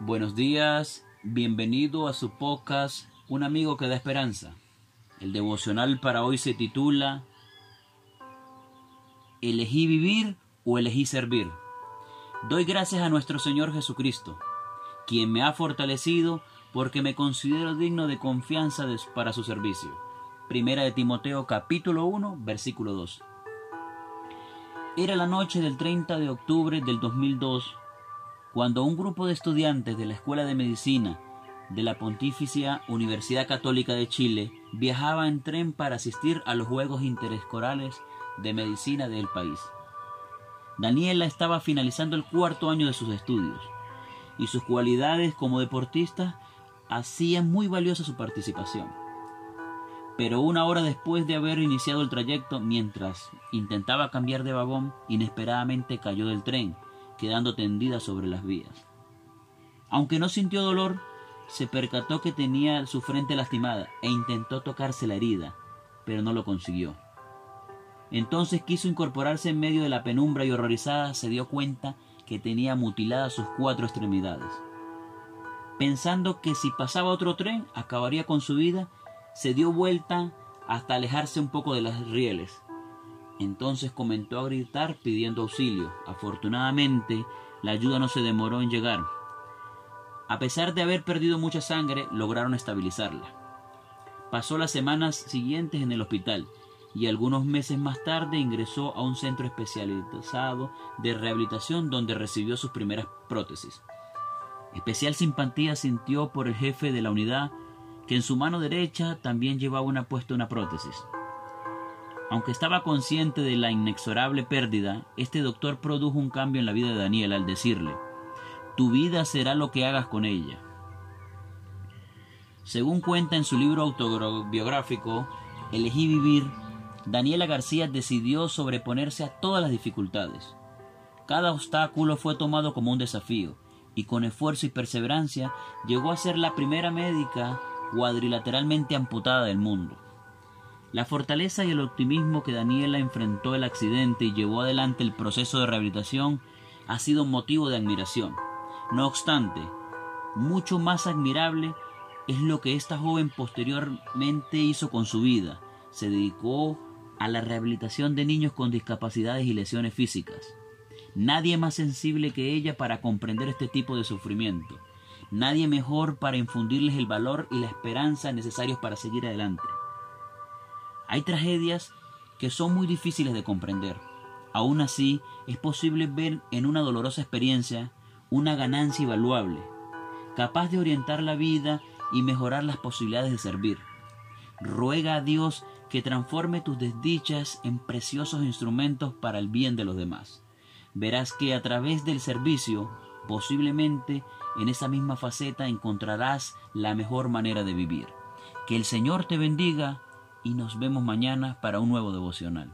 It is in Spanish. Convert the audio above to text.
Buenos días, bienvenido a su podcast Un amigo que da esperanza. El devocional para hoy se titula ¿Elegí vivir o elegí servir? Doy gracias a nuestro Señor Jesucristo, quien me ha fortalecido porque me considero digno de confianza para su servicio. Primera de Timoteo capítulo 1, versículo 2. Era la noche del 30 de octubre del 2002 cuando un grupo de estudiantes de la Escuela de Medicina de la Pontificia Universidad Católica de Chile viajaba en tren para asistir a los Juegos Interescorales de Medicina del país. Daniela estaba finalizando el cuarto año de sus estudios y sus cualidades como deportista hacían muy valiosa su participación. Pero una hora después de haber iniciado el trayecto, mientras intentaba cambiar de vagón, inesperadamente cayó del tren quedando tendida sobre las vías. Aunque no sintió dolor, se percató que tenía su frente lastimada e intentó tocarse la herida, pero no lo consiguió. Entonces quiso incorporarse en medio de la penumbra y horrorizada se dio cuenta que tenía mutiladas sus cuatro extremidades. Pensando que si pasaba otro tren acabaría con su vida, se dio vuelta hasta alejarse un poco de las rieles entonces comenzó a gritar pidiendo auxilio. Afortunadamente, la ayuda no se demoró en llegar. A pesar de haber perdido mucha sangre, lograron estabilizarla. Pasó las semanas siguientes en el hospital y algunos meses más tarde ingresó a un centro especializado de rehabilitación donde recibió sus primeras prótesis. Especial simpatía sintió por el jefe de la unidad que en su mano derecha también llevaba una puesta una prótesis. Aunque estaba consciente de la inexorable pérdida, este doctor produjo un cambio en la vida de Daniel al decirle, tu vida será lo que hagas con ella. Según cuenta en su libro autobiográfico, Elegí vivir, Daniela García decidió sobreponerse a todas las dificultades. Cada obstáculo fue tomado como un desafío, y con esfuerzo y perseverancia llegó a ser la primera médica cuadrilateralmente amputada del mundo. La fortaleza y el optimismo que Daniela enfrentó el accidente y llevó adelante el proceso de rehabilitación ha sido motivo de admiración. No obstante, mucho más admirable es lo que esta joven posteriormente hizo con su vida. Se dedicó a la rehabilitación de niños con discapacidades y lesiones físicas. Nadie más sensible que ella para comprender este tipo de sufrimiento. Nadie mejor para infundirles el valor y la esperanza necesarios para seguir adelante. Hay tragedias que son muy difíciles de comprender. Aún así, es posible ver en una dolorosa experiencia una ganancia invaluable, capaz de orientar la vida y mejorar las posibilidades de servir. Ruega a Dios que transforme tus desdichas en preciosos instrumentos para el bien de los demás. Verás que a través del servicio, posiblemente en esa misma faceta encontrarás la mejor manera de vivir. Que el Señor te bendiga y nos vemos mañana para un nuevo devocional.